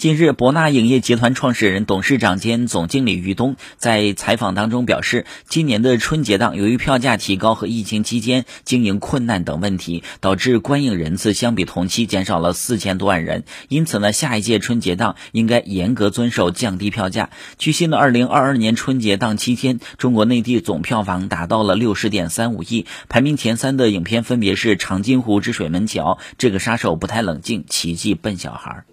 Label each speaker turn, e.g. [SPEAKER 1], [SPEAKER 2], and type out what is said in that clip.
[SPEAKER 1] 近日，博纳影业集团创始人、董事长兼总经理于东在采访当中表示，今年的春节档由于票价提高和疫情期间经营困难等问题，导致观影人次相比同期减少了四千多万人。因此呢，下一届春节档应该严格遵守降低票价。据悉呢，二零二二年春节档期间，中国内地总票房达到了六十点三五亿，排名前三的影片分别是《长津湖之水门桥》、《这个杀手不太冷静》、《奇迹笨小孩》。